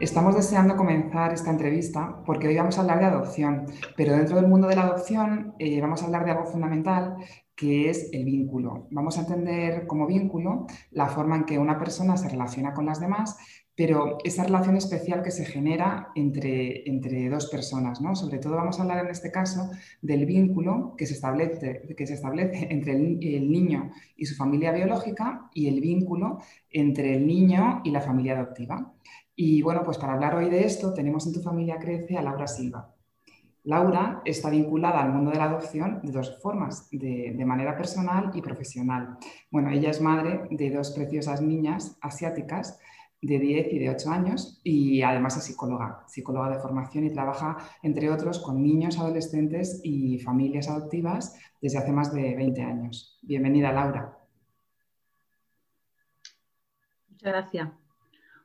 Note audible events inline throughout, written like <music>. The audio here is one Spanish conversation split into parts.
Estamos deseando comenzar esta entrevista porque hoy vamos a hablar de adopción, pero dentro del mundo de la adopción eh, vamos a hablar de algo fundamental que es el vínculo. Vamos a entender como vínculo la forma en que una persona se relaciona con las demás, pero esa relación especial que se genera entre, entre dos personas. ¿no? Sobre todo vamos a hablar en este caso del vínculo que se establece, que se establece entre el, el niño y su familia biológica y el vínculo entre el niño y la familia adoptiva. Y bueno, pues para hablar hoy de esto tenemos en tu familia Crece a Laura Silva. Laura está vinculada al mundo de la adopción de dos formas, de, manera personal y profesional. Bueno, ella es madre de dos preciosas niñas asiáticas de 10 y de 8 años y además es psicóloga, psicóloga de formación y trabaja, entre otros, con niños, adolescentes y familias adoptivas desde hace más de 20 años. Bienvenida, Laura. Muchas gracias.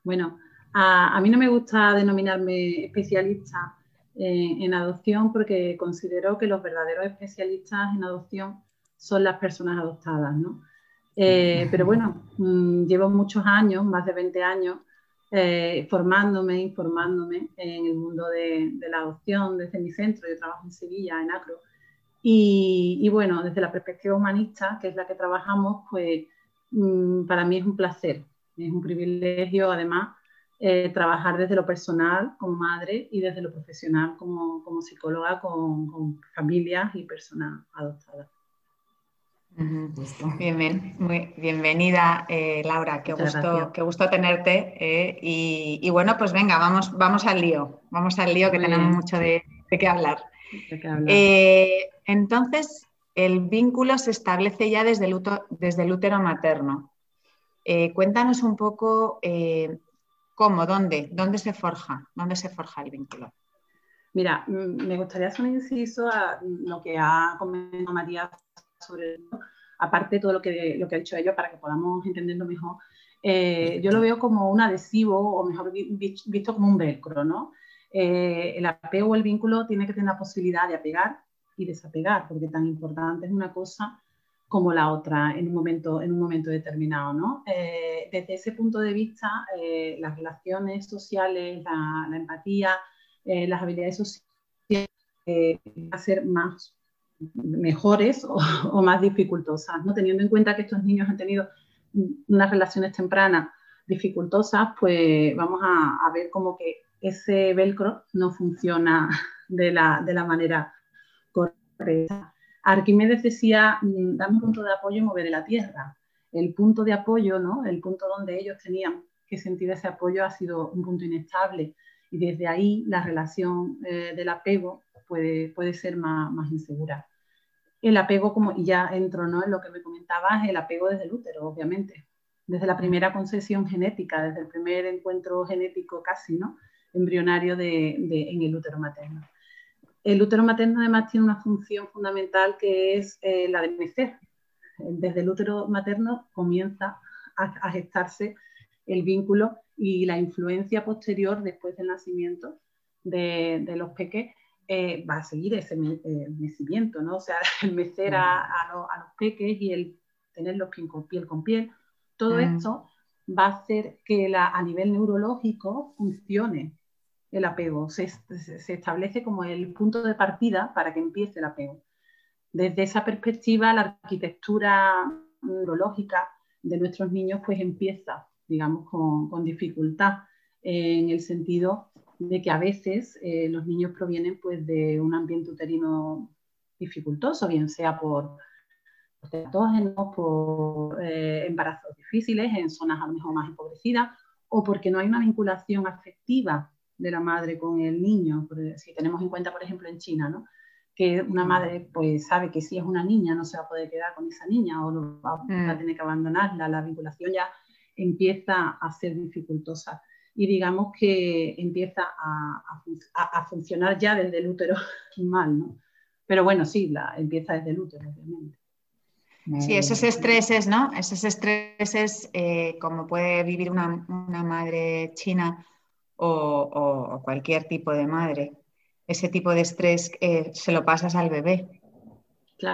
Bueno, a, mí no me gusta denominarme especialista en, adopción porque considero que los verdaderos especialistas en adopción son las personas adoptadas, ¿no? Eh, pero bueno, mm, llevo muchos años, más de 20 años, eh, formándome, informándome en el mundo de, la adopción desde mi centro. Yo trabajo en Sevilla, en Acro. Y, y, bueno, desde la perspectiva humanista, que es la que trabajamos, pues mm, para mí es un placer, es un privilegio además eh, trabajar desde lo personal como madre y desde lo profesional como, como psicóloga con, familias y personas adoptadas. Bien, muy bienvenida, eh, Laura. Qué gusto, qué gusto tenerte. Eh, y, bueno, pues venga, vamos, vamos al lío. Vamos al lío que tenemos mucho de, qué hablar. entonces, el vínculo se establece ya desde el, desde el útero materno. cuéntanos un poco ¿Cómo? ¿Dónde? ¿Dónde se forja? ¿Dónde se forja el vínculo? Mira, mm, me gustaría hacer un inciso a lo que ha comentado María sobre aparte de todo lo que, lo que ha dicho ella para que podamos entenderlo mejor. Eh, yo lo veo como un adhesivo, o mejor visto como un velcro, ¿no? Eh, el apego o el vínculo tiene que tener la posibilidad de apegar y desapegar, porque tan importante es una cosa como la otra en un momento, en un momento determinado. ¿no? Eh, desde ese punto de vista, eh, las relaciones sociales, la, empatía, eh, las habilidades sociales van a ser más mejores <laughs> o, más dificultosas, ¿no? teniendo en cuenta que estos niños han tenido unas relaciones tempranas dificultosas, pues vamos a, ver como que ese velcro no funciona <laughs> de la, de la manera correcta. Arquímedes decía, mm, dame un punto de apoyo y moveré la tierra. El punto de apoyo, ¿no? el punto donde ellos tenían que sentir ese apoyo ha sido un punto inestable y desde ahí la relación eh, del apego puede, puede ser más, más, insegura. El apego, como ya entro ¿no? en lo que me comentabas, el apego desde el útero, obviamente, desde la primera concesión genética, desde el primer encuentro genético casi, ¿no? embrionario de, en el útero materno. El útero materno además tiene una función fundamental que es eh, la de mecer. Desde el útero materno comienza a, gestarse el vínculo y la influencia posterior después del nacimiento de, los peques eh, va a seguir ese mecimiento, ¿no? O sea, <laughs> el mecer a, los peques y el tenerlos piel con piel con piel, todo mm. esto va a hacer que a nivel neurológico funcione el apego, se, establece como el punto de partida para que empiece el apego. Desde esa perspectiva, la arquitectura neurológica de nuestros niños pues empieza, digamos, con, dificultad, en el sentido de que a veces eh, los niños provienen pues de un ambiente uterino dificultoso, bien sea por patógenos, por eh, embarazos difíciles en zonas a lo mejor más empobrecidas, o porque no hay una vinculación afectiva de la madre con el niño, si tenemos en cuenta, por ejemplo, en China, ¿no? que una mm. madre pues sabe que si es una niña no se va a poder quedar con esa niña o va, a mm. tener que abandonarla, la vinculación ya empieza a ser dificultosa. y digamos que empieza a, funcionar ya desde el útero <laughs> mal, ¿no? Pero bueno, sí, la, empieza desde el útero, obviamente. Sí, esos estreses, ¿no? Esos estreses, eh, como puede vivir una, madre china o, cualquier tipo de madre, ese tipo de estrés eh, se lo pasas al bebé.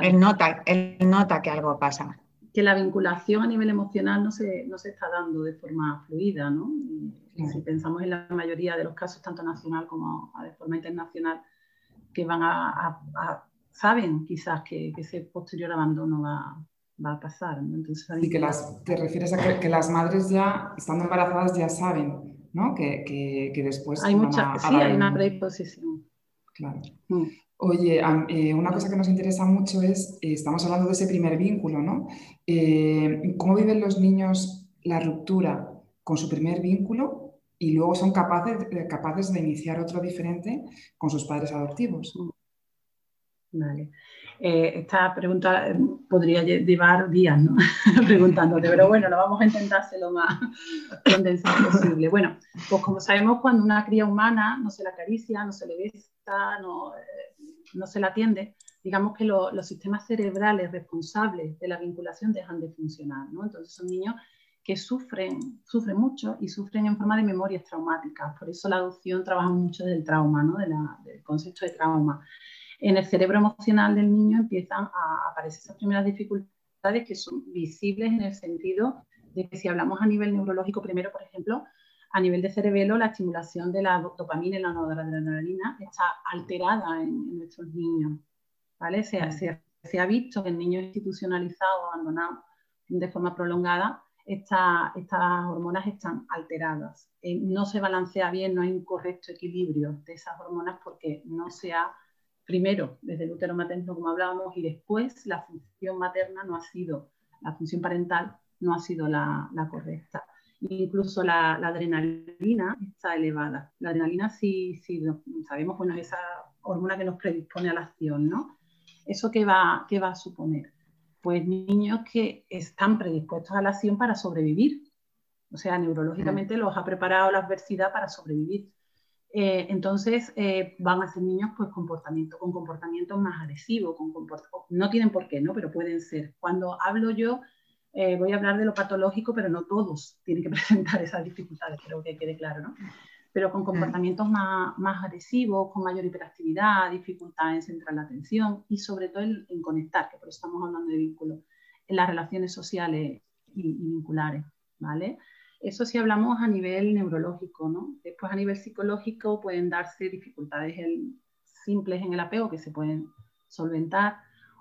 Él, nota, él nota que algo pasa. Que la vinculación a nivel emocional no se, no se está dando de forma fluida, ¿no? Si pensamos en la mayoría de los casos, tanto nacional como de forma internacional, que van a saben quizás que, ese posterior abandono va, a pasar. Entonces, y que las, te refieres a que, las madres ya, estando embarazadas, ya saben ¿no? que, después... Hay mucha, sí, hay una predisposición. Claro. Mm. Oye, eh, una cosa que nos interesa mucho es, eh, estamos hablando de ese primer vínculo, ¿no? Eh, ¿Cómo viven los niños la ruptura con su primer vínculo y luego son capaces, capaces de iniciar otro diferente con sus padres adoptivos? Mm. Vale. Eh, esta pregunta eh, podría llevar días ¿no? <laughs> preguntándote, pero bueno, lo vamos a intentar hacer lo más condensado posible. Bueno, pues como sabemos, cuando una cría humana no se la acaricia, no se le besa, no, eh, no se la atiende, digamos que los sistemas cerebrales responsables de la vinculación dejan de funcionar. ¿no? Entonces son niños que sufren, sufren mucho y sufren en forma de memorias traumáticas. Por eso la adopción trabaja mucho del trauma, ¿no? de del concepto de trauma en el cerebro emocional del niño empiezan a aparecer esas primeras dificultades que son visibles en el sentido de que si hablamos a nivel neurológico, primero, por ejemplo, a nivel de cerebelo, la estimulación de la dopamina y la noradrenalina está alterada en, nuestros niños. ¿vale? Se, ha visto que en niños institucionalizados abandonados de forma prolongada, estas hormonas están alteradas. Eh, no se balancea bien, no hay un correcto equilibrio de esas hormonas porque no se ha primero desde el útero materno, como hablábamos, y después la función materna no ha sido, la función parental no ha sido la, correcta. Incluso la, adrenalina está elevada. La adrenalina sí, sí sabemos, bueno, es esa hormona que nos predispone a la acción, ¿no? ¿Eso qué va, qué va a suponer? Pues niños que están predispuestos a la acción para sobrevivir. O sea, neurológicamente los ha preparado la adversidad para sobrevivir. Eh, entonces eh, van a ser niños pues, comportamiento, con comportamientos más agresivos, con no tienen por qué, ¿no? pero pueden ser. Cuando hablo yo, eh, voy a hablar de lo patológico, pero no todos <laughs> tienen que presentar esas dificultades, creo que quede claro, ¿no? pero con comportamientos más, más, agresivos, con mayor hiperactividad, dificultad en centrar la atención y sobre todo en, conectar, que por eso estamos hablando de vínculos, en las relaciones sociales y, y vinculares, ¿vale? Eso si hablamos a nivel neurológico, ¿no? Después a nivel psicológico pueden darse dificultades simples en el apego que se pueden solventar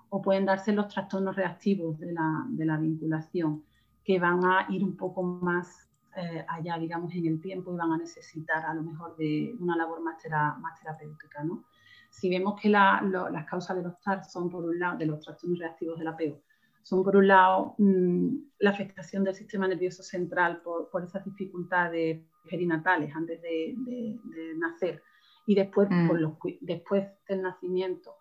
o pueden darse los trastornos reactivos de la, vinculación que van a ir un poco más eh, allá, digamos, en el tiempo y van a necesitar a lo mejor de una labor más, terapéutica, ¿no? Si vemos que las causas de los TAR son, por un lado, de los trastornos reactivos del apego, son por un lado mm, la afectación del sistema nervioso central por, esas dificultades perinatales antes de, nacer y después, mm. por los, después del nacimiento,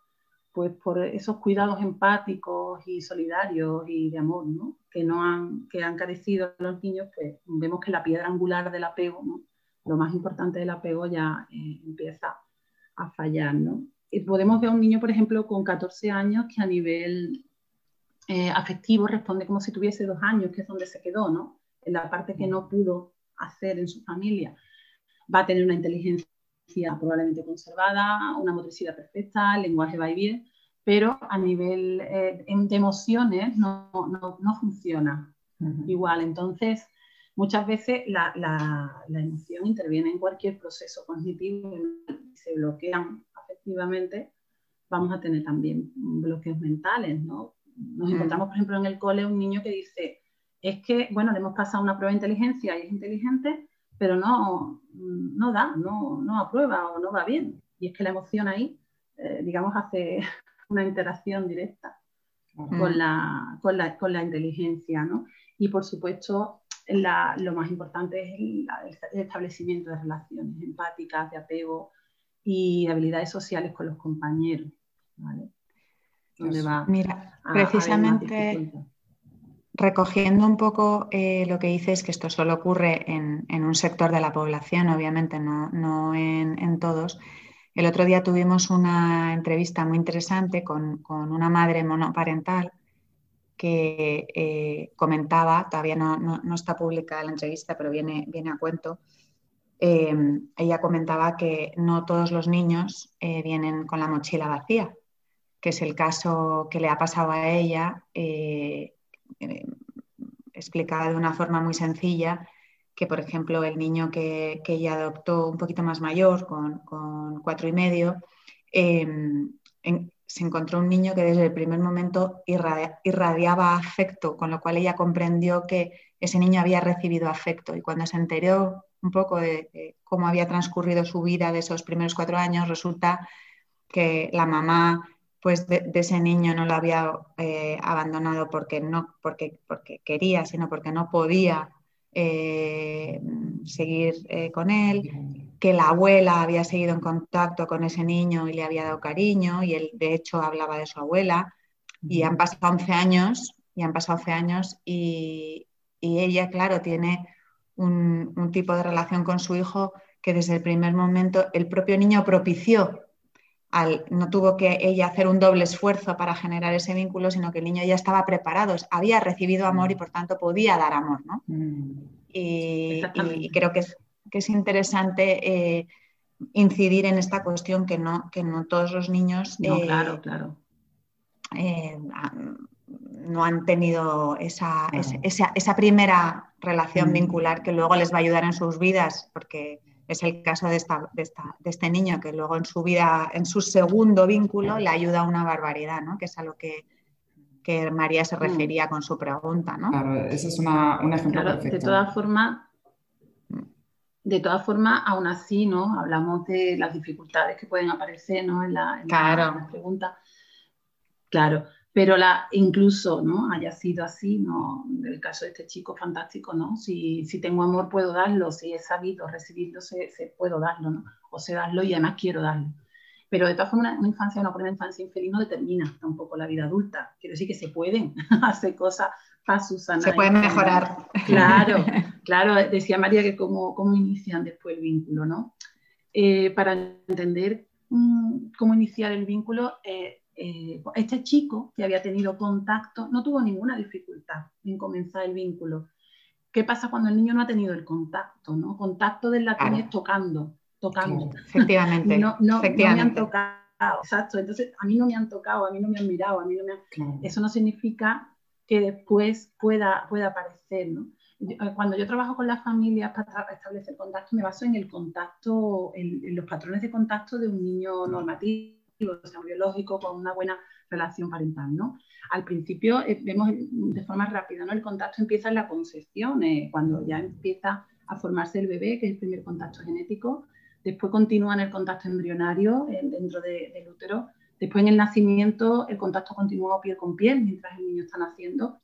pues por esos cuidados empáticos y solidarios y de amor ¿no? que, no han, que han carecido los niños, pues vemos que la piedra angular del apego, ¿no? lo más importante del apego ya eh, empieza a fallar. ¿no? Y podemos ver a un niño, por ejemplo, con 14 años que a nivel eh, afectivo responde como si tuviese dos años, que es donde se quedó, ¿no? En la parte que no pudo hacer en su familia. Va a tener una inteligencia probablemente conservada, una motricidad perfecta, el lenguaje va y viene, pero a nivel eh, de emociones no, no, no funciona igual. Entonces, muchas veces la, la, la, emoción interviene en cualquier proceso cognitivo y se bloquean afectivamente, vamos a tener también bloqueos mentales, ¿no? Nos encontramos, por ejemplo, en el cole un niño que dice, es que, bueno, le hemos pasado una prueba de inteligencia y es inteligente, pero no, no da, no, no aprueba o no va bien. Y es que la emoción ahí, eh, digamos, hace <laughs> una interacción directa con, la, con, la, con, la, inteligencia, ¿no? Y por supuesto, lo más importante es el, establecimiento de relaciones empáticas, de apego y de habilidades sociales con los compañeros, ¿vale? Mira, precisamente, recogiendo un poco eh, lo que dices, que esto solo ocurre en, un sector de la población, obviamente, no, en, todos. El otro día tuvimos una entrevista muy interesante con, una madre monoparental que eh, comentaba, todavía no, está publicada la entrevista, pero viene, viene a cuento, eh, ella comentaba que no todos los niños vienen con la mochila vacía, que es el caso que le ha pasado a ella eh, explicada de una forma muy sencilla, que por ejemplo el niño que, ella adoptó un poquito más mayor, con, cuatro y medio, em, se encontró un niño que desde el primer momento irradiaba afecto, con lo cual ella comprendió que ese niño había recibido afecto. Y cuando se enteró un poco de, cómo había transcurrido su vida de esos primeros cuatro años, resulta que la mamá pues de, ese niño no lo había eh, abandonado porque no porque, porque quería, sino porque no podía eh, seguir eh, con él, que la abuela había seguido en contacto con ese niño y le había dado cariño y él de hecho hablaba de su abuela y han pasado 11 años y han pasado 11 años y, ella, claro, tiene un, un tipo de relación con su hijo que desde el primer momento el propio niño propició no tuvo que ella hacer un doble esfuerzo para generar ese vínculo, sino que el niño ya estaba preparado, había recibido amor y por tanto podía dar amor. ¿no? Mm. Y, creo que es, que es interesante eh, incidir en esta cuestión que no, que no todos los niños no, eh, claro, claro. Eh, no han tenido esa, esa, primera relación mm. vincular que luego les va a ayudar en sus vidas, porque es el caso de, esta, de, este niño que luego en su vida, en su segundo vínculo, le ayuda una barbaridad, ¿no? que es a lo que, María se mm. refería con su pregunta. ¿no? Claro, ese es un ejemplo perfecto. De todas formas, de todas formas, aún así, ¿no? Hablamos de las dificultades que pueden aparecer ¿no? en, la, en la pregunta. Claro, pero la, incluso no haya sido así, no, en el caso de este chico fantástico, ¿no? Si, si tengo amor puedo darlo, si he sabido recibirlo, se, puedo darlo, ¿no? O sé darlo y además quiero darlo. Pero de todas formas, una, infancia, una primera infancia infeliz no determina tampoco la vida adulta. Quiero decir que se pueden <laughs> hacer cosas para Susana. Se pueden mejorar. Claro, <laughs> claro. Decía María que cómo, cómo inician después el vínculo, ¿no? Eh, para entender mm, cómo iniciar el vínculo, eh, eh, este chico que había tenido contacto no tuvo ninguna dificultad en comenzar el vínculo. ¿Qué pasa cuando el niño no ha tenido el contacto? ¿no? Contacto del latín es tocando, tocando. efectivamente. <laughs> No, no, me han tocado, exacto. Entonces, a mí no me han tocado, a mí no me han mirado, a mí no me Eso no significa que después pueda, pueda aparecer, ¿no? Eh, cuando yo trabajo con las familias para establecer contacto, me baso en el contacto, en los patrones de contacto de un niño normativo biológico con una buena relación parental, ¿no? Al principio eh, vemos de forma rápida, ¿no? El contacto empieza en la concepción, eh, cuando ya empieza a formarse el bebé, que es el primer contacto genético, después continúa en el contacto embrionario dentro del útero, después en el nacimiento el contacto continúa piel con piel mientras el niño está naciendo,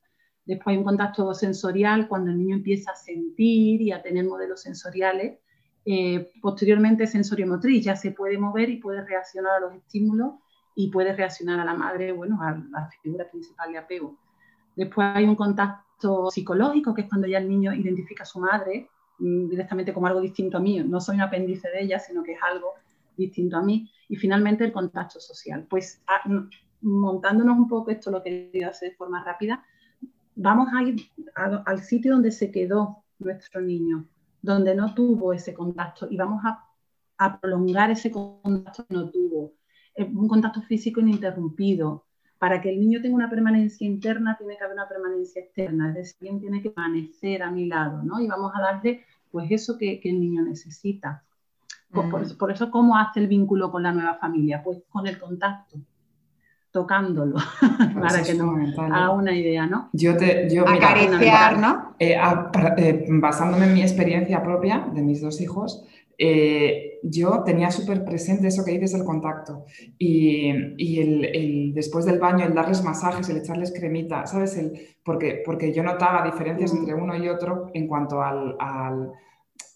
después hay un contacto sensorial cuando el niño empieza a sentir y a tener modelos sensoriales, eh, posteriormente sensorio-motriz, ya se puede mover y puede reaccionar a los estímulos y puede reaccionar a la madre, bueno, a la figura principal de apego. Después hay un contacto psicológico, que es cuando ya el niño identifica a su madre mm, directamente como algo distinto a mí. No soy un apéndice de ella, sino que es algo distinto a mí. Y finalmente el contacto social. Pues montándonos un poco, esto lo que quería hacer de forma rápida, vamos a ir al sitio donde se quedó nuestro niño donde no tuvo ese contacto y vamos a, prolongar ese contacto que no tuvo. Un contacto físico ininterrumpido. Para que el niño tenga una permanencia interna, tiene que haber una permanencia externa, es decir, tiene que permanecer a mi lado, ¿no? Y vamos a darle, pues, eso que, el niño necesita. Por, por, mm. eso, ¿cómo hace el vínculo con la nueva familia? Pues con el contacto tocándolo, <laughs> para que nos haga una idea, ¿no? Yo te, yo, Acariciar, ¿no? Eh, eh, basándome en mi experiencia propia de mis dos hijos, eh, yo tenía súper presente eso que dices del contacto y, y el, después del baño, el darles masajes, el echarles cremita, ¿sabes? El, porque, porque yo notaba diferencias entre uno y otro en cuanto al, al,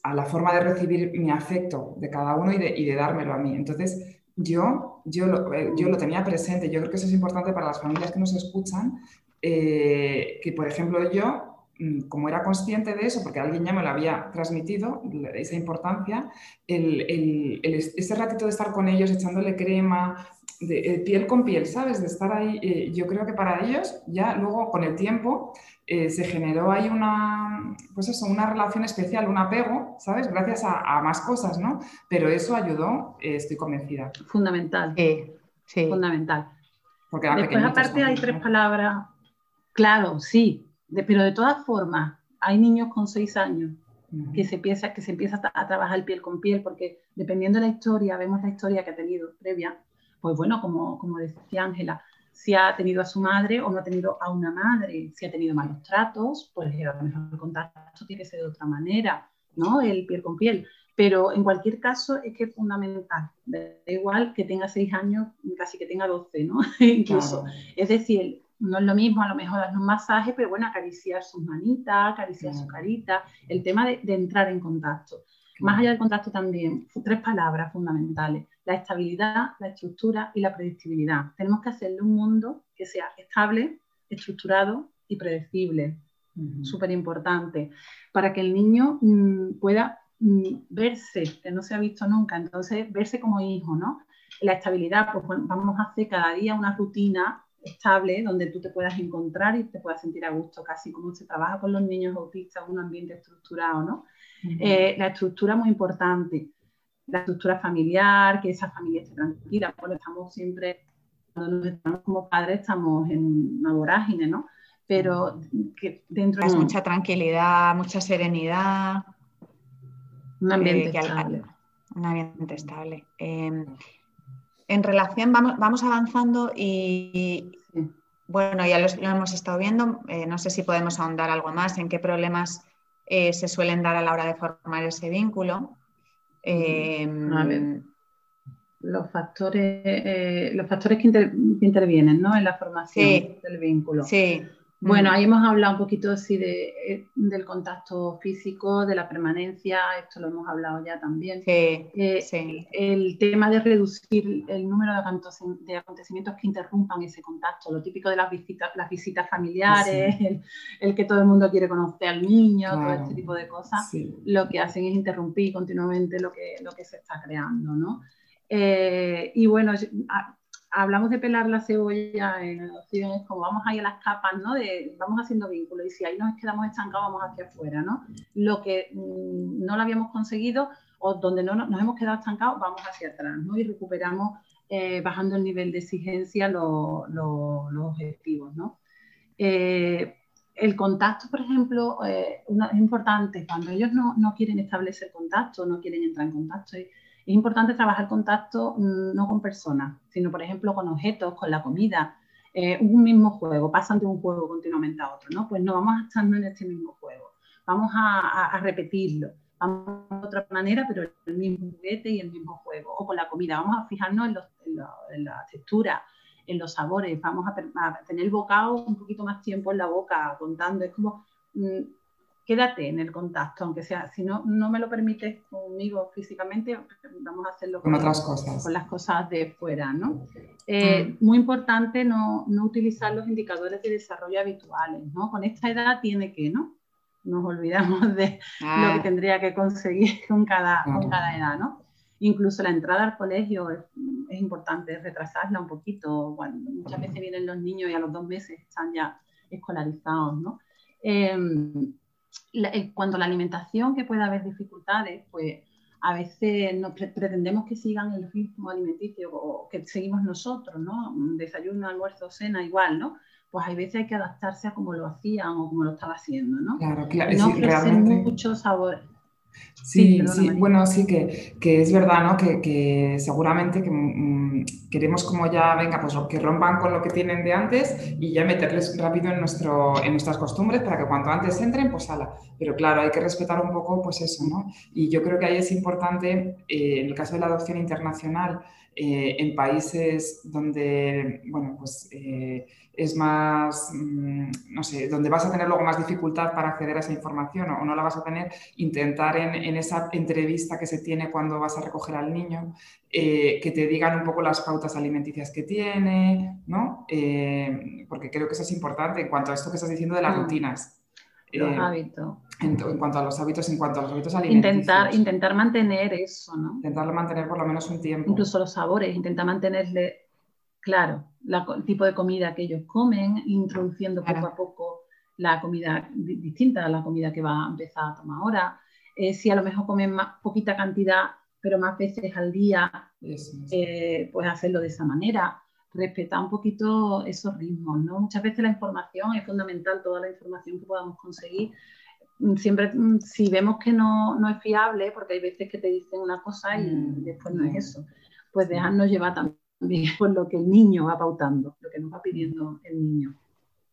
a la forma de recibir mi afecto de cada uno y de, y de dármelo a mí. Entonces, yo, yo, lo, eh, yo lo tenía presente. Yo creo que eso es importante para las familias que nos escuchan, eh, que, por ejemplo, yo, mm, como era consciente de eso, porque alguien ya me lo había transmitido, esa importancia, ese ratito de estar con ellos echándole crema, de, eh, piel con piel, ¿sabes? De estar ahí, eh, yo creo que para ellos ya luego con el tiempo se generó ahí una, pues eso, una relación especial, un apego, ¿sabes? Gracias a, más cosas, ¿no? Pero eso ayudó, estoy convencida. Fundamental. Sí, Fundamental. Porque Después, aparte, hay tres palabras. Claro, sí, pero de todas formas, hay niños con seis años que se empieza, que se empieza a trabajar piel con piel, porque dependiendo de la historia, vemos la historia que ha tenido previa, pues bueno, como, como decía Ángela, si ha tenido a su madre o no ha tenido a una madre, si ha tenido malos tratos, pues a lo mejor el contacto tiene que ser de otra manera, ¿no? El piel con piel. Pero en cualquier caso es que es fundamental. Da igual que tenga seis años, casi que tenga doce, ¿no? <laughs> Incluso. Es decir, no es lo mismo a lo mejor darle un masaje, pero bueno, acariciar sus manitas, acariciar su carita, el tema de, entrar en contacto. Más allá del contacto también, tres palabras fundamentales, la estabilidad, la estructura y la predictibilidad. Tenemos que hacerle un mundo que sea estable, estructurado y predecible. Súper importante, para que el niño mm, pueda verse, que no se ha visto nunca, entonces verse como hijo, ¿no? La estabilidad, pues vamos a hacer cada día una rutina estable donde tú te puedas encontrar y te puedas sentir a gusto, casi como se trabaja con los niños autistas, un ambiente estructurado, ¿no? Eh, la estructura muy importante, la estructura familiar, que esa familia esté tranquila, porque estamos siempre, cuando nos estamos como padres, estamos en una vorágine, ¿no? Pero que dentro de... mucha tranquilidad, mucha serenidad. Un ambiente estable. Un ambiente estable. Em, en relación, vamos, vamos avanzando y, bueno, ya lo, hemos estado viendo. Eh, no sé si podemos ahondar algo más en qué problemas eh, se suelen dar a la hora de formar ese vínculo. Em, a ver. Los factores, eh, los factores que, intervienen ¿no? en la formación del vínculo. Sí. Bueno, ahí hemos hablado un poquito así de, eh, del contacto físico, de la permanencia, esto lo hemos hablado ya también. Sí, eh, El tema de reducir el número de, acontecimientos que interrumpan ese contacto, lo típico de las visitas, las visitas familiares, el, que todo el mundo quiere conocer al niño, todo este tipo de cosas, lo que hacen es interrumpir continuamente lo que, lo que se está creando, ¿no? Eh, y bueno, hablamos de pelar la cebolla en adopción, es como vamos ahí a las capas, ¿no? De, vamos haciendo vínculos y si ahí nos quedamos estancados, vamos hacia afuera, ¿no? Lo que mm, no lo habíamos conseguido o donde no nos hemos quedado estancados, vamos hacia atrás, ¿no? Y recuperamos, eh, bajando el nivel de exigencia, los objetivos, ¿no? Eh, el contacto, por ejemplo, eh, es importante cuando ellos no, no, quieren establecer contacto, no quieren entrar en contacto es importante trabajar contacto mm, no con personas, sino, por ejemplo, con objetos, con la comida. Eh, un mismo juego, pasan de un juego continuamente a otro, ¿no? Pues no vamos a estar en este mismo juego, vamos a, repetirlo, vamos de otra manera, pero el mismo juguete y el mismo juego. O con la comida, vamos a fijarnos en, la textura, en los sabores, vamos a, tener el bocado un poquito más tiempo en la boca, contando, es como... Mm, quédate en el contacto, aunque sea, si no, no me lo permites conmigo físicamente, vamos a hacerlo con, otras cosas. Con las cosas de fuera, ¿no? Eh, mm. Muy importante no, no, utilizar los indicadores de desarrollo habituales, ¿no? Con esta edad tiene que, ¿no? Nos olvidamos de lo que ah. tendría que conseguir con cada, con cada edad, ¿no? Incluso la entrada al colegio es, es importante retrasarla un poquito. Cuando muchas veces vienen los niños y a los dos meses están ya escolarizados, ¿no? Eh, cuando la alimentación, que puede haber dificultades, pues a veces no pretendemos que sigan el ritmo alimenticio o que seguimos nosotros, ¿no? Desayuno, almuerzo, cena, igual, ¿no? Pues hay veces hay que adaptarse a cómo lo hacían o cómo lo estaba haciendo, ¿no? Claro, claro. No ofrecer mucho sabor, Sí, sí, bueno, sí que, que, es verdad, ¿no? Que, que seguramente que, mm, queremos como ya, venga, pues que rompan con lo que tienen de antes y ya meterles rápido en, nuestro, en nuestras costumbres para que cuanto antes entren, pues ala. Pero claro, hay que respetar un poco, pues eso, ¿no? Y yo creo que ahí es importante, eh, en el caso de la adopción internacional, eh, en países donde, bueno, pues eh, es más, mm, no sé, donde vas a tener luego más dificultad para acceder a esa información o, no la vas a tener, intentar en, esa entrevista que se tiene cuando vas a recoger al niño, eh, que te digan un poco las pautas alimenticias que tiene, ¿no? Porque creo que eso es importante en cuanto a esto que estás diciendo de las rutinas. Los eh, hábitos. En, cuanto a los hábitos, en cuanto a los hábitos alimenticios. Intentar, intentar mantener eso, ¿no? Intentarlo mantener por lo menos un tiempo. Incluso los sabores, intentar mantenerle claro, el tipo de comida que ellos comen, introduciendo poco a poco la comida distinta a la comida que va a empezar a tomar ahora. Eh, si a lo mejor comen más, poquita cantidad, pero más veces al día, eh, pues hacerlo de esa manera. Respetar un poquito esos ritmos, ¿no? Muchas veces la información es fundamental, toda la información que podamos conseguir. Siempre, mm, si vemos que no, no es fiable, porque hay veces que te dicen una cosa y mm, después no es eso, pues dejarnos llevar también <laughs> por lo que el niño va pautando, lo que nos va pidiendo el niño.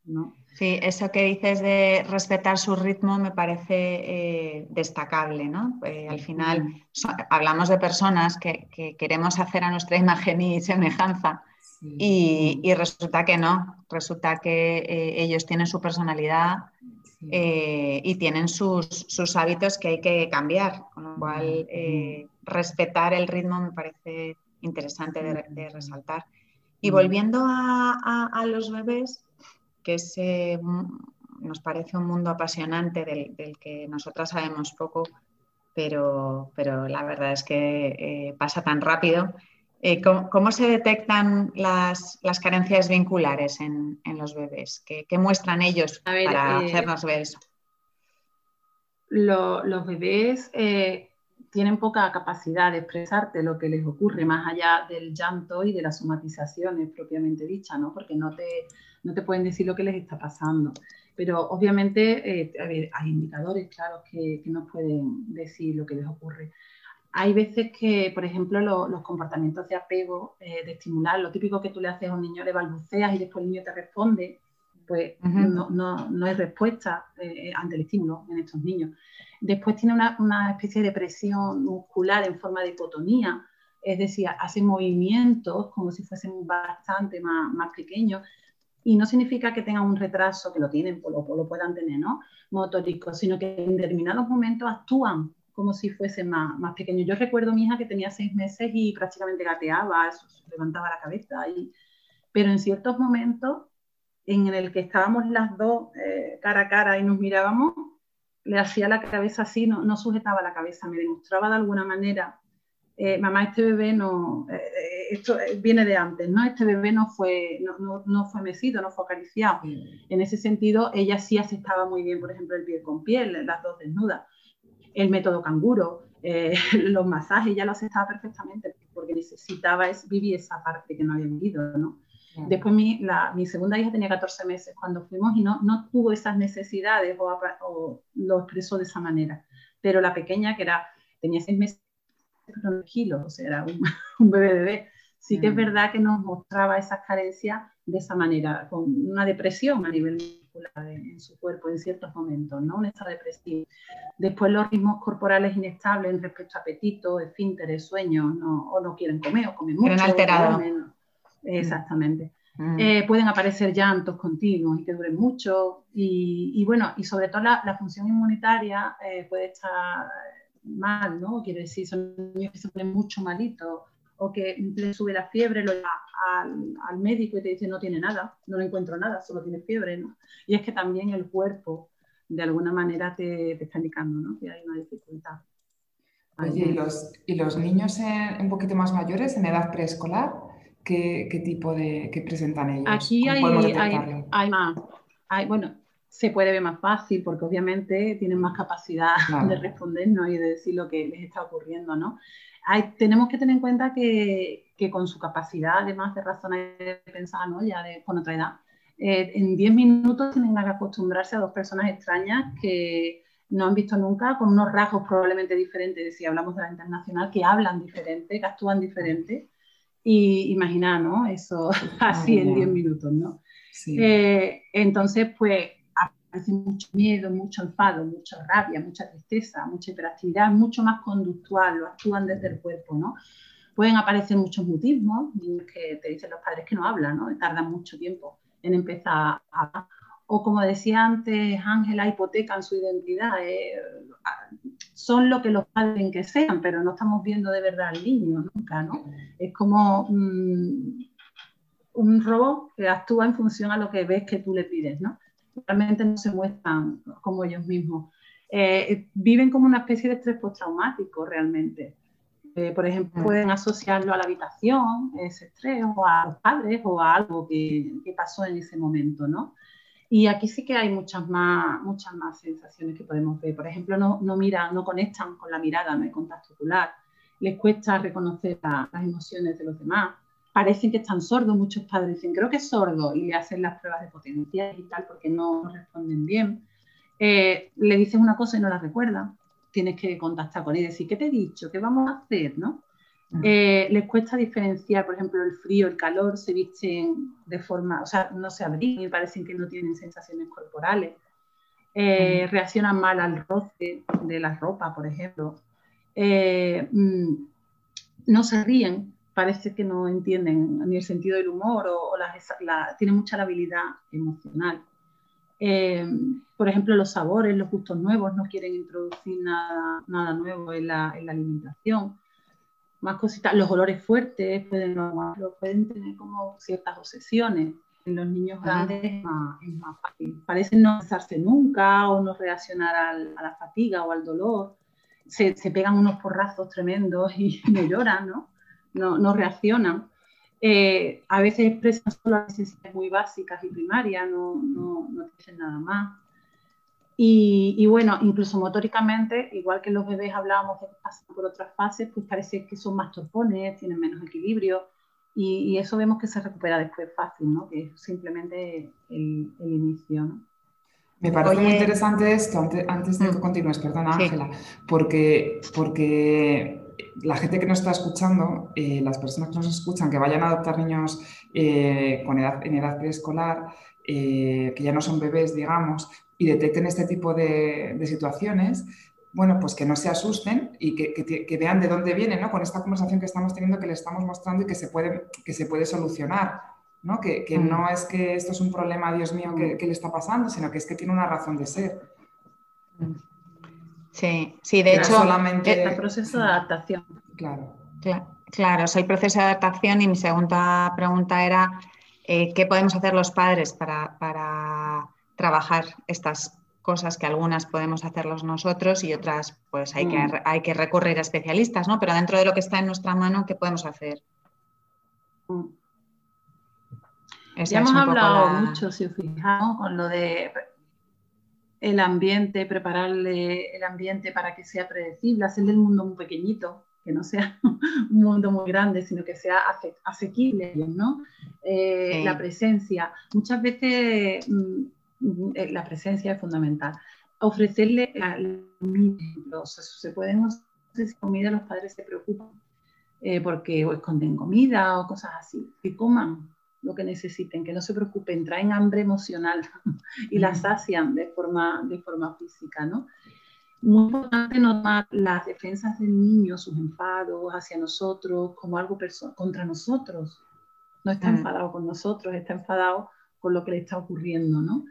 ¿no? Sí, eso que dices de respetar su ritmo me parece eh, destacable. ¿no? Eh, al final hablamos de personas que, queremos hacer a nuestra imagen y semejanza y, resulta que no, resulta que eh, ellos tienen su personalidad y tienen sus, sus, hábitos que hay que cambiar, con lo cual respetar el ritmo me parece interesante de, resaltar. Y volviendo a, los bebés, que nos parece un mundo apasionante del, que nosotras sabemos poco, pero, pero la verdad es que eh, pasa tan rápido. Eh, ¿cómo, se detectan las, carencias vinculares en, los bebés? ¿Qué, muestran ellos para eh, hacernos ver eso? los bebés tienen poca capacidad de expresarte lo que les ocurre más allá del llanto y de las somatizaciones propiamente dichas, ¿no? porque no te, no te pueden decir lo que les está pasando. Pero obviamente eh, hay indicadores claros que, que, nos pueden decir lo que les ocurre. Hay veces que, por ejemplo, los comportamientos de apego, eh, de estimular, lo típico que tú le haces a un niño, le balbuceas y después el niño te responde, pues no, no, no, hay respuesta eh, ante el estímulo en estos niños. Después tiene una, especie de presión muscular en forma de hipotonía, es decir, hacen movimientos como si fuesen bastante más, más pequeños. Y no significa que tengan un retraso, que lo tienen o lo, puedan tener, ¿no? Motórico, sino que en determinados momentos actúan como si fuesen más, más pequeños. Yo recuerdo a mi hija que tenía seis meses y prácticamente gateaba, levantaba la cabeza. Y, pero en ciertos momentos en el que estábamos las dos eh, cara a cara y nos mirábamos, le hacía la cabeza así, no, no sujetaba la cabeza, me demostraba de alguna manera, eh, mamá, este bebé no, eh, eh, esto viene de antes, ¿no? Este bebé no fue, no, no, fue mecido, no fue acariciado. En ese sentido, ella sí aceptaba muy bien, por ejemplo, el piel con piel, las dos desnudas. El método canguro, <laughs> los masajes, ya lo aceptaba perfectamente porque necesitaba vivir esa parte que no había vivido, ¿no? Después mi, la, mi, segunda hija tenía 14 meses cuando fuimos y no, no tuvo esas necesidades o, lo expresó de esa manera. Pero la pequeña, que era, tenía 6 meses, kilos, o sea, era un, <laughs> un, bebé bebé, sí que es verdad que nos mostraba esas carencias de esa manera, con una depresión a nivel muscular en, su cuerpo en ciertos momentos, ¿no? Un estado depresivo. Después los ritmos corporales inestables respecto a apetito, esfínteres, sueños, no, o no quieren comer o comen mucho. alterados. Exactamente. Mm. Eh, pueden aparecer llantos continuos y que duren mucho. Y, bueno, y sobre todo la, función inmunitaria eh, puede estar mal, ¿no? Quiero decir, son niños que se ponen mucho malitos o que le sube la fiebre, lo al, al, médico y te dice no tiene nada, no le encuentro nada, solo tiene fiebre, ¿no? Y es que también el cuerpo de alguna manera te, te está indicando, ¿no? Que hay una dificultad. Oye, ¿y los, ¿y los niños un poquito más mayores, en edad preescolar? ¿Qué, tipo de que presentan ellos? Aquí hay, hay, más. Hay, bueno, se puede ver más fácil porque obviamente tienen más capacidad de respondernos y de decir lo que les está ocurriendo, ¿no? Hay, tenemos que tener en cuenta que, que, con su capacidad, además de razonar de pensar, ¿no? Ya de, con otra edad, eh, en 10 minutos tienen que acostumbrarse a dos personas extrañas que no han visto nunca, con unos rasgos probablemente diferentes, si hablamos de la internacional, que hablan diferente, que actúan diferente y imagina, ¿no? Eso <laughs> así en 10 minutos, ¿no? Eh, entonces, pues aparece mucho miedo, mucho enfado, mucha rabia, mucha tristeza, mucha hiperactividad, mucho más conductual, lo actúan desde el cuerpo, ¿no? Pueden aparecer muchos mutismos, niños que te dicen los padres que no hablan, ¿no? Tardan mucho tiempo en empezar a. O como decía antes Ángela, hipotecan su identidad. Eh, son lo que los padres que sean, pero no estamos viendo de verdad al niño nunca, ¿no? Es como mm, un robot que actúa en función a lo que ves que tú le pides, ¿no? Realmente no se muestran como ellos mismos. Eh, viven como una especie de estrés postraumático realmente. Eh, por ejemplo, mm. pueden asociarlo a la habitación, ese estrés, o a los padres, o a algo que, que, pasó en ese momento, ¿no? Y aquí sí que hay muchas más, muchas más sensaciones que podemos ver. Por ejemplo, no, no miran, no conectan con la mirada, no hay contacto ocular. Les cuesta reconocer las emociones de los demás. Parecen que están sordos. Muchos padres dicen, creo que es sordo, y le hacen las pruebas de potencia y tal porque no responden bien. Eh, le dices una cosa y no la recuerda. Tienes que contactar con él y decir, ¿qué te he dicho? ¿Qué vamos a hacer? ¿no? Eh, les cuesta diferenciar, por ejemplo, el frío, el calor, se visten de forma, o sea, no se abrigan y parecen que no tienen sensaciones corporales. Eh, reaccionan mal al roce de la ropa, por ejemplo. Eh, mm, no se ríen, parece que no entienden ni el sentido del humor o, tienen mucha labilidad emocional. por ejemplo, los sabores, los gustos nuevos, no quieren introducir nada, nada nuevo en la, en la alimentación más cositas. Los olores fuertes pueden, pueden tener como ciertas obsesiones. En los niños grandes es más, fácil. Parecen no cansarse nunca o no reaccionar al, a la fatiga o al dolor. Se, se, pegan unos porrazos tremendos y <laughs> no lloran, ¿no? No, no reaccionan. Eh, a veces expresan solo necesidades muy básicas y primarias, no, no, no dicen nada más. Y, bueno, incluso motóricamente, igual que los bebés hablábamos de que pasan por otras fases, pues parece que son más torpones, tienen menos equilibrio y, eso vemos que se recupera después fácil, ¿no? Que es simplemente el, inicio, ¿no? Me parece muy interesante esto, antes, antes de que mm. continúes, perdona Ángela, porque, porque la gente que nos está escuchando, eh, las personas que nos escuchan, que vayan a adoptar niños eh, con edad, en edad preescolar, eh, que ya no son bebés, digamos, y detecten este tipo de, situaciones, bueno, pues que no se asusten y que, vean de dónde viene, ¿no? Con esta conversación que estamos teniendo, que le estamos mostrando y que se puede, que se puede solucionar, ¿no? Que, mm. no es que esto es un problema, Dios mío, que, le está pasando, sino que es que tiene una razón de ser. Sí, sí, de hecho... Solamente... El proceso de adaptación. Claro. Claro, es el proceso de adaptación y mi segunda pregunta era, eh, ¿qué podemos hacer los padres para trabajar estas cosas que algunas podemos hacerlos nosotros y otras pues hay, que, mm. hay que recurrir a especialistas, ¿no? Pero dentro de lo que está en nuestra mano, ¿qué podemos hacer? Mm. ya hemos hablado mucho, si os fijamos, con lo de el ambiente, prepararle el ambiente para que sea predecible, hacerle el mundo muy pequeñito, que no sea <laughs> un mundo muy grande, sino que sea asequible, ¿no? Eh, la presencia. Muchas veces mm, eh, la presencia es fundamental. Ofrecerle la, comida, se pueden ofrecer comida, los padres se preocupan eh, porque o esconden comida o cosas así, que coman lo que necesiten, que no se preocupen, traen hambre emocional <laughs> y la sacian de forma, de forma física, ¿no? Muy importante notar las defensas del niño, sus enfados hacia nosotros, como algo contra nosotros. No está enfadado con nosotros, está enfadado con lo que le está ocurriendo, ¿no?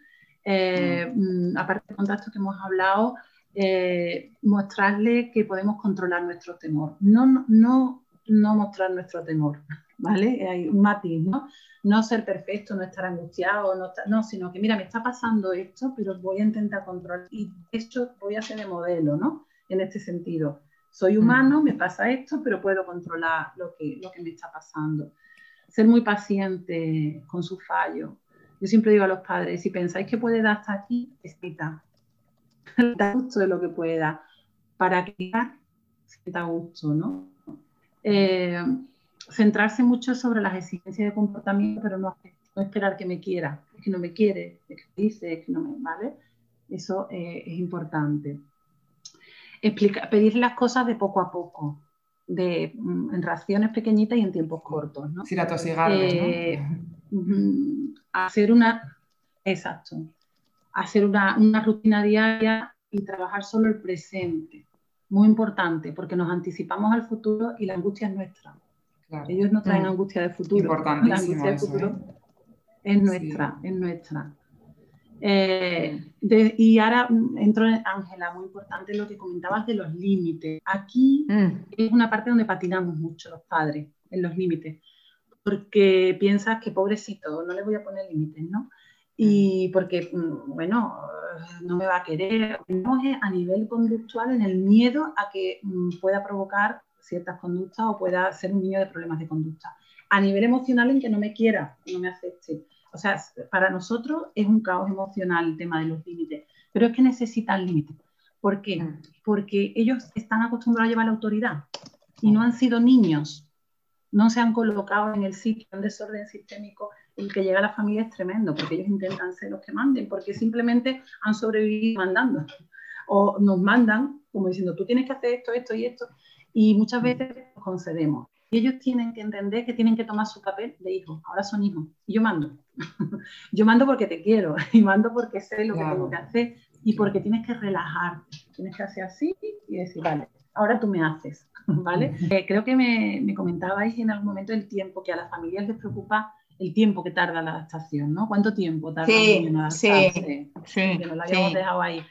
Eh, mm, aparte del contacto que hemos hablado, eh, mostrarle que podemos controlar nuestro temor. No, no, no mostrar nuestro temor, ¿vale? Hay un matiz, ¿no? No ser perfecto, no estar angustiado, no, no, sino que mira, me está pasando esto, pero voy a intentar controlar y de hecho voy a ser de modelo, ¿no? En este sentido. Soy humano, me pasa esto, pero puedo controlar lo que, lo que me está pasando. Ser muy paciente con su fallo, yo siempre digo a los padres, si pensáis que puede dar hasta aquí, escrita. <laughs> da gusto de lo que pueda, para que da gusto, ¿no? Eh, centrarse mucho sobre las exigencias de comportamiento, pero no, esperar que me quiera, es que no me quiere, es que dice, es que no me, ¿vale? Eso eh, es importante. Explica, pedir las cosas de poco a poco, de, mm, en raciones pequeñitas y en tiempos cortos, ¿no? Sin atosigarles, eh, hacer una, exacto, hacer una, una rutina diaria y trabajar solo el presente. Muy importante, porque nos anticipamos al futuro y la angustia es nuestra. Ellos no traen mm. angustia de futuro. Importantísimo la angustia futuro ¿eh? es nuestra, es nuestra. Eh, y ahora entro en Ángela, muy importante lo que comentabas de los límites. Aquí mm. es una parte donde patinamos mucho los padres, en los límites, porque piensas que pobrecito, no le voy a poner límites, ¿no? Y porque, mm, bueno, no me va a querer. a nivel conductual en el miedo a que pueda provocar ciertas conductas o pueda ser un niño de problemas de conducta. A nivel emocional en que no me quiera, no me acepte o sea, para nosotros es un caos emocional el tema de los límites, pero es que necesitan límites. ¿Por qué? Mm. Porque ellos están acostumbrados a llevar la autoridad y no han sido niños, no se han colocado en el sitio, en desorden sistémico, el que llega a la familia es tremendo, porque ellos intentan ser los que manden, porque simplemente han sobrevivido mandando. O nos mandan como diciendo, tú tienes que hacer esto, esto y esto, y muchas veces concedemos. Y ellos tienen que entender que tienen que tomar su papel de hijo. Ahora son hijos. Y yo mando. <laughs> yo mando porque te quiero. <laughs> Y mando porque sé lo que tengo que hacer. Y porque tienes que relajarte. Tienes que hacer así y decir, vale, ahora tú me haces. <laughs> ¿Vale? Eh, creo que me, me, comentabais en algún momento el tiempo, que a las familias les preocupa el tiempo que tarda la adaptación, ¿no? ¿Cuánto tiempo tarda sí, en adaptarse? Sí, sí, que nos lo habíamos dejado ahí.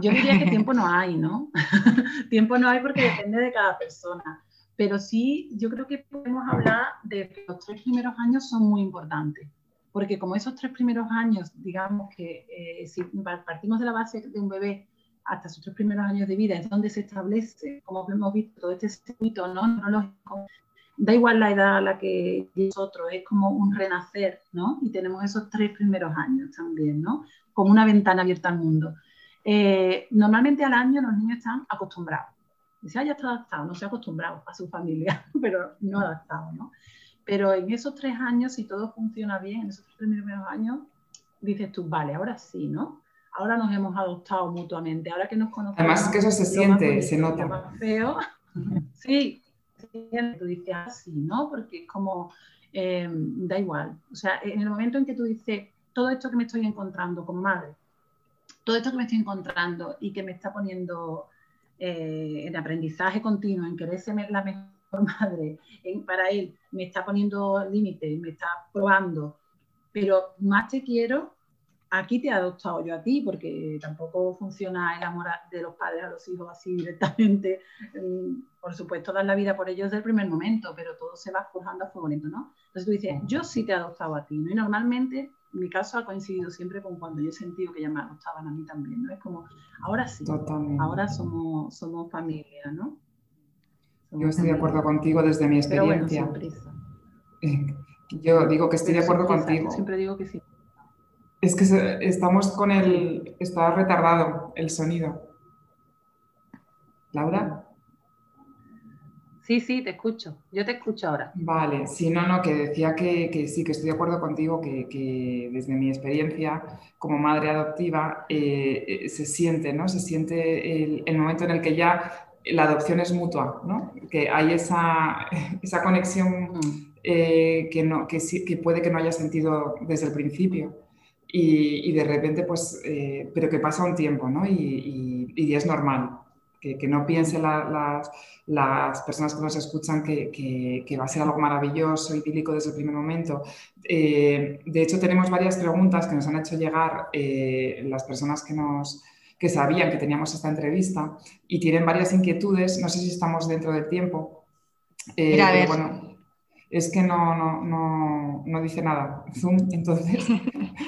Yo diría que tiempo no hay, ¿no? <laughs> tiempo no hay porque depende de cada persona pero sí, yo creo que podemos hablar de que los tres primeros años son muy importantes, porque como esos tres primeros años, digamos que eh, si partimos de la base de un bebé hasta sus tres primeros años de vida, es donde se establece, como hemos visto, todo este circuito ¿no? neurológico, da igual la edad a la que nosotros, es como un renacer, ¿no? Y tenemos esos tres primeros años también, ¿no? Como una ventana abierta al mundo. Eh, normalmente al año los niños están acostumbrados Dice, ah, ya está adaptado, no se ha acostumbrado a su familia, <laughs> pero no adaptado, ¿no? Pero en esos tres años, si todo funciona bien, en esos tres primeros años, dices tú, vale, ahora sí, ¿no? Ahora nos hemos adoptado mutuamente, ahora que nos conocemos. Además que eso se siente, se nota. Más feo. <laughs> sí, tú dices así, ah, ¿no? Porque es como, em, da igual. O sea, en el momento en que tú dices, todo esto que me estoy encontrando como madre, todo esto que me estoy encontrando y que me está poniendo eh, en aprendizaje continuo, en querer ser la mejor <laughs> madre, en, para él me está poniendo límites, me está probando, pero más te quiero, aquí te he adoptado yo a ti, porque tampoco funciona el amor de los padres a los hijos así directamente. Mm, por supuesto, dar la vida por ellos desde el primer momento, pero todo se va forjando a fuego lento, ¿no? Entonces tú dices, yo sí te he adoptado a ti, ¿no? Y normalmente mi caso ha coincidido siempre con cuando yo he sentido que ya me adoptaban a mí también, ¿no? Es como, ahora sí, ahora somos, somos familia, ¿no? yo estoy de acuerdo contigo desde mi experiencia. <laughs> yo digo que estoy de acuerdo contigo. Siempre digo que sí. Es que estamos con el... Está retardado el sonido. ¿Laura? Sí, sí, te escucho. Yo te escucho ahora. Vale, sí, no, no, que decía que, sí, que estoy de acuerdo contigo, que, desde mi experiencia como madre adoptiva eh, eh, se siente, ¿no? Se siente el, momento en el que ya la adopción es mutua, ¿no? Que hay esa, <laughs> esa conexión mm. eh, que, no, que, que puede que no haya sentido desde el principio. Y, de repente, pues, pero que pasa un tiempo, ¿no? Y, y es normal que, no piensen las, personas que nos escuchan que, va a ser algo maravilloso, idílico desde el primer momento. Eh, de hecho, tenemos varias preguntas que nos han hecho llegar eh, las personas que nos que sabían que teníamos esta entrevista y tienen varias inquietudes. No sé si estamos dentro del tiempo. Eh, a ver. Bueno, es que no, no, no, no dice nada. Zoom, entonces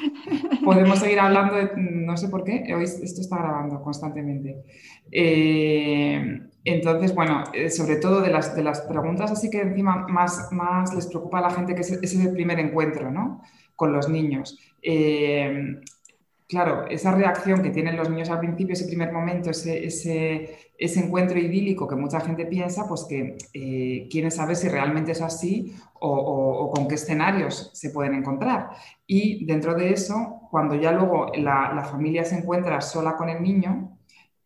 <laughs> podemos seguir hablando de, no sé por qué, hoy esto está grabando constantemente. Eh, entonces, bueno, eh, sobre todo de las, de las preguntas así que encima más, más les preocupa a la gente que ese es el primer encuentro, ¿no? Con los niños. Eh, claro, esa reacción que tienen los niños al principio, ese primer momento, ese, ese, encuentro idílico que mucha gente piensa, pues que eh, quieren saber si realmente es así o, con qué escenarios se pueden encontrar. Y dentro de eso, cuando ya luego la, familia se encuentra sola con el niño,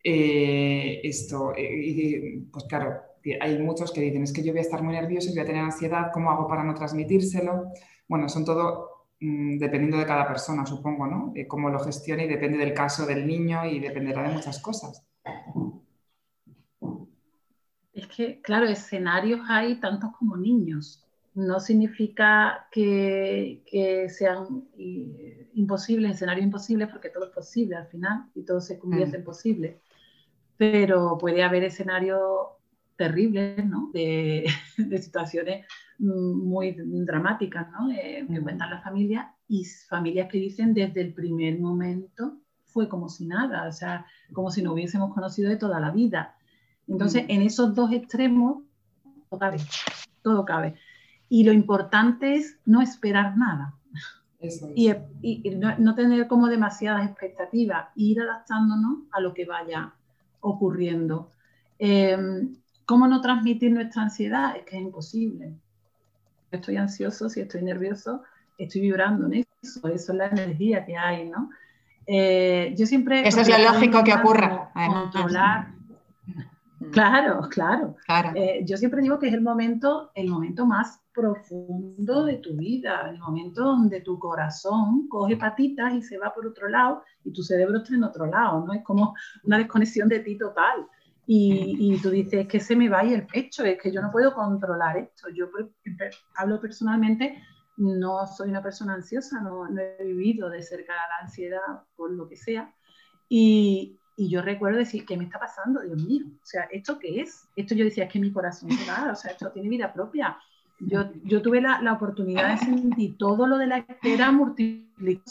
eh, esto, eh, pues claro, hay muchos que dicen, es que yo voy a estar muy nervioso, voy a tener ansiedad, ¿cómo hago para no transmitírselo? Bueno, son todo dependiendo de cada persona, supongo, ¿no? cómo lo gestione y depende del caso del niño y dependerá de muchas cosas. Es que, claro, escenarios hay tantos como niños. No significa que, sean imposibles, escenarios imposibles, porque todo es posible al final y todo se convierte mm. en posible. Pero puede haber escenarios terribles, ¿no? De, <laughs> situaciones muy dramáticas, ¿no? que mm. cuentan las familias y familias que dicen desde el primer momento fue como si nada, o sea, como si no hubiésemos conocido de toda la vida. Entonces, en esos dos extremos, todo cabe, todo cabe. Y lo importante es no esperar nada. Y, no, tener como demasiadas expectativas, ir adaptándonos a lo que vaya ocurriendo. Em, ¿Cómo no transmitir nuestra ansiedad? Es que es imposible. Estoy ansioso, si estoy nervioso, estoy vibrando en eso. Eso es la energía que hay, ¿no? Eh, yo siempre... Eso es lo lógico que ocurra. Controlar. Claro, claro. Eh, yo siempre digo que es el momento, el momento más profundo de tu vida, el momento donde tu corazón coge patitas y se va por otro lado y tu cerebro está en otro lado, ¿no? Es como una desconexión de ti total. Y, y tú dices, que se me va y el pecho, es que yo no puedo controlar esto. Yo hablo personalmente no soy una persona ansiosa, no, he vivido de cerca la ansiedad por lo que sea. Y, y, yo recuerdo decir, ¿qué me está pasando? Dios mío, o sea, ¿esto qué es? Esto yo decía, es que mi corazón se va, o sea, esto tiene vida propia. Yo, yo tuve la, la, oportunidad de sentir todo lo de la espera multiplicado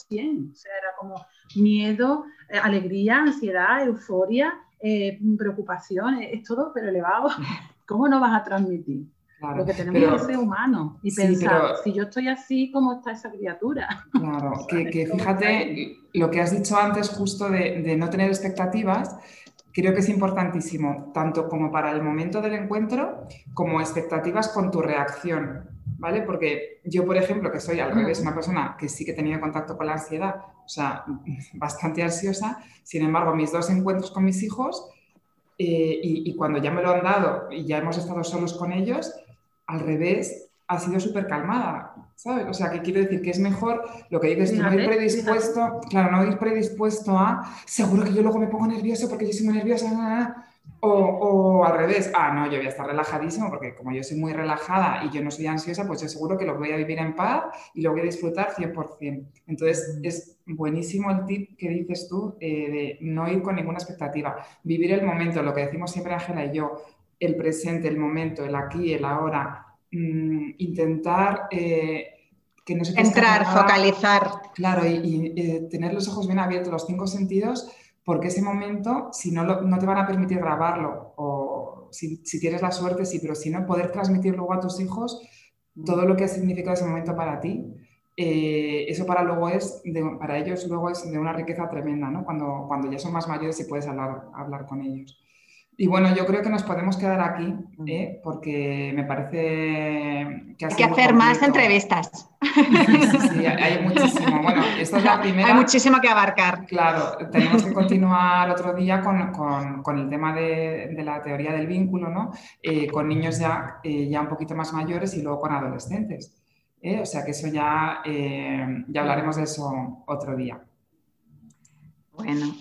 100, o sea, era como miedo, eh, alegría, ansiedad, euforia, eh, preocupación, es todo, pero elevado. <laughs> ¿Cómo no vas a transmitir? lo que tenemos es ser humano y pensar, si yo estoy así, ¿cómo está esa criatura? <laughs> Claro, que, fíjate lo que has dicho antes justo de, no tener expectativas, creo que es importantísimo, tanto como para el momento del encuentro, como expectativas con tu reacción, ¿vale? Porque yo, por ejemplo, que soy al revés, una persona que sí que he tenido contacto con la ansiedad, o sea, <laughs> bastante ansiosa, sin embargo, mis dos encuentros con mis hijos, eh, y, y, cuando ya me lo han dado y ya hemos estado solos con ellos, al revés, ha sido súper calmada, ¿sabes? O sea, que quiero decir que es mejor lo que dices, tú no ir predispuesto, claro, no ir predispuesto a, seguro que yo luego me pongo nervioso porque yo soy muy nerviosa, o, o, al revés, ah, no, yo voy a estar relajadísimo porque como yo soy muy relajada y yo no soy ansiosa, pues yo seguro que lo voy a vivir en paz y lo voy a disfrutar 100%. Entonces, es buenísimo el tip que dices tú eh, de no ir con ninguna expectativa, vivir el momento, lo que decimos siempre Ángela y yo, el presente, el momento, el aquí, el ahora, mm, intentar eh, que no se Entrar, focalizar. Claro, y, eh, tener los ojos bien abiertos, los cinco sentidos, porque ese momento, si no, no te van a permitir grabarlo, o si, tienes la suerte, sí, pero si no, poder transmitir luego a tus hijos todo lo que ha significado ese momento para ti. Eh, eso para, luego es para ellos luego es de una riqueza tremenda, ¿no? Cuando, cuando ya son más mayores y puedes hablar, hablar con ellos. Y bueno, yo creo que nos podemos quedar aquí, ¿eh? porque me parece que... Hay que hacer más entrevistas. <laughs> Sí, hay muchísimo. Bueno, esta es la <laughs> primera... Hay muchísimo que abarcar. Claro, tenemos que continuar otro día con, con, con el tema de, de, la teoría del vínculo, ¿no? Eh, con niños ya, eh, ya un poquito más mayores y luego con adolescentes. O sea que eso ya, ya hablaremos de eso otro día. Bueno,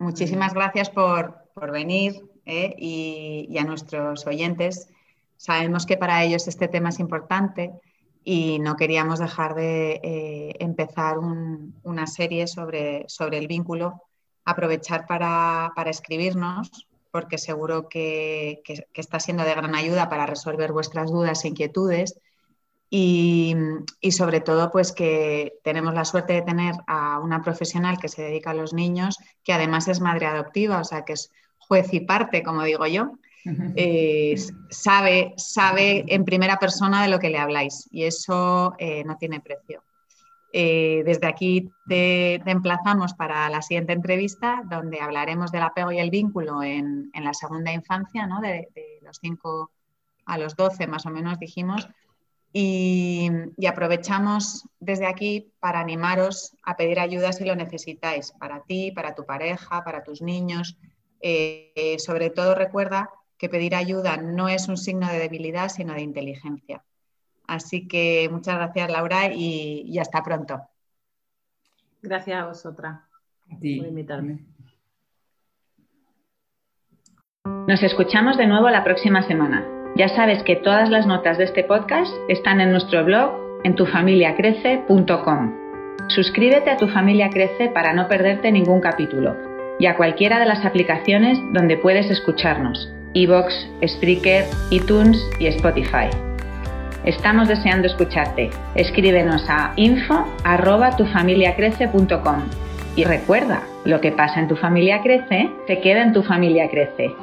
muchísimas gracias por, por venir ¿eh? y, a nuestros oyentes. Sabemos que para ellos este tema es importante y no queríamos dejar de eh, empezar una serie sobre, sobre, el vínculo, aprovechar para, escribirnos, porque seguro que, está siendo de gran ayuda para resolver vuestras dudas e inquietudes. Y, y, sobre todo, pues que tenemos la suerte de tener a una profesional que se dedica a los niños, que además es madre adoptiva, o sea, que es juez y parte, como digo yo, eh, sabe, sabe en primera persona de lo que le habláis y eso eh, no tiene precio. Eh, desde aquí te, emplazamos para la siguiente entrevista, donde hablaremos del apego y el vínculo en, la segunda infancia, ¿no? de, los 5 a los 12 más o menos dijimos, y, y, aprovechamos desde aquí para animaros a pedir ayuda si lo necesitáis, para ti, para tu pareja, para tus niños, eh, sobre todo recuerda que pedir ayuda no es un signo de debilidad, sino de inteligencia. Así que muchas gracias, Laura, y, hasta pronto. Gracias a vosotras por invitarme. Nos escuchamos de nuevo la próxima semana. Ya sabes que todas las notas de este podcast están en nuestro blog en tufamiliacrece.com. Suscríbete a Tu Familia Crece para no perderte ningún capítulo y a cualquiera de las aplicaciones donde puedes escucharnos, iVoox, Spreaker, iTunes y Spotify. Estamos deseando escucharte. Escríbenos a info@tufamiliacrece.com. Y recuerda, lo que pasa en tu familia crece, se queda en tu familia crece.